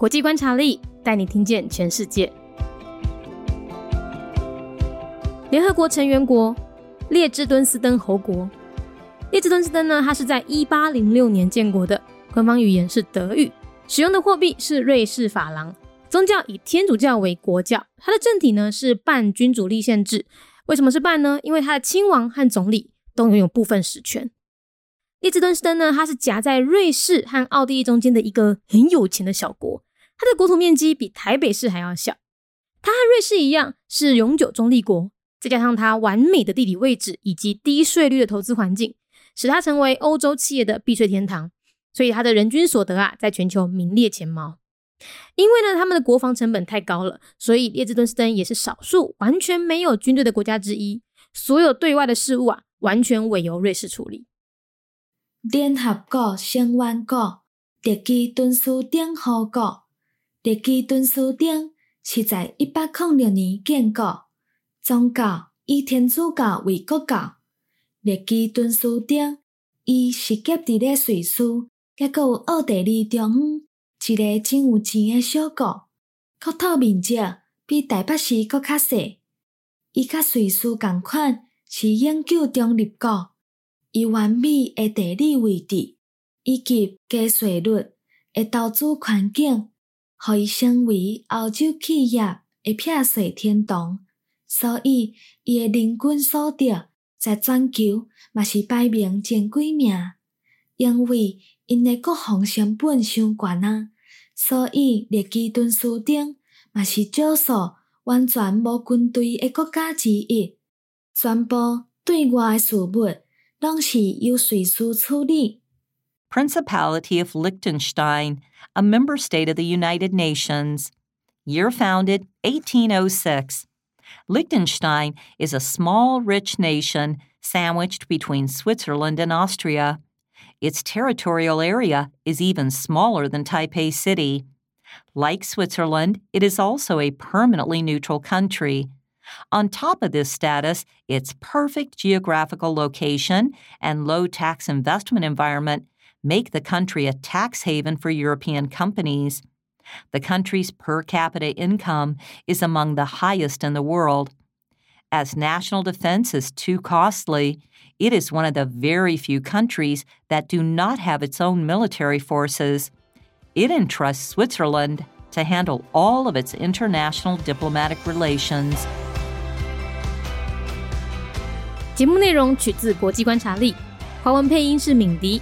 国际观察力带你听见全世界。联合国成员国列支敦斯登侯国，列支敦斯登呢，它是在一八零六年建国的，官方语言是德语，使用的货币是瑞士法郎，宗教以天主教为国教，它的政体呢是半君主立宪制。为什么是半呢？因为它的亲王和总理都拥有部分实权。列支敦斯登呢，它是夹在瑞士和奥地利中间的一个很有钱的小国，它的国土面积比台北市还要小，它和瑞士一样是永久中立国。再加上它完美的地理位置以及低税率的投资环境，使它成为欧洲企业的避税天堂。所以它的人均所得啊，在全球名列前茅。因为呢，他们的国防成本太高了，所以列支敦斯登也是少数完全没有军队的国家之一。所有对外的事务啊，完全委由瑞士处理。联合国成员国列支敦斯登号国，列基敦斯登是在一八零六年建国。宗教以天主教为国教，列基敦斯登伊是夹伫咧瑞士，抑阁有奥地利中央一个真有钱诶小国，国土面积比台北市佫较细。伊甲瑞士共款是永久中立国，伊完美诶地理位置以及低税率诶投资环境，互伊成为欧洲企业诶避税天堂。所以，伊诶人均所得在全球嘛是排名前几名，因为因诶国防成本伤悬啊。所以，列基敦斯登嘛是少数完全无军队诶国家之一，全部对外诶事务拢是由瑞士处理。Principality of Liechtenstein, a member state of the United Nations. Year founded 1806. Liechtenstein is a small, rich nation sandwiched between Switzerland and Austria. Its territorial area is even smaller than Taipei City. Like Switzerland, it is also a permanently neutral country. On top of this status, its perfect geographical location and low tax investment environment make the country a tax haven for European companies. The country's per capita income is among the highest in the world. As national defense is too costly, it is one of the very few countries that do not have its own military forces. It entrusts Switzerland to handle all of its international diplomatic relations. 节目内容取自国际观察力，华文配音是敏迪。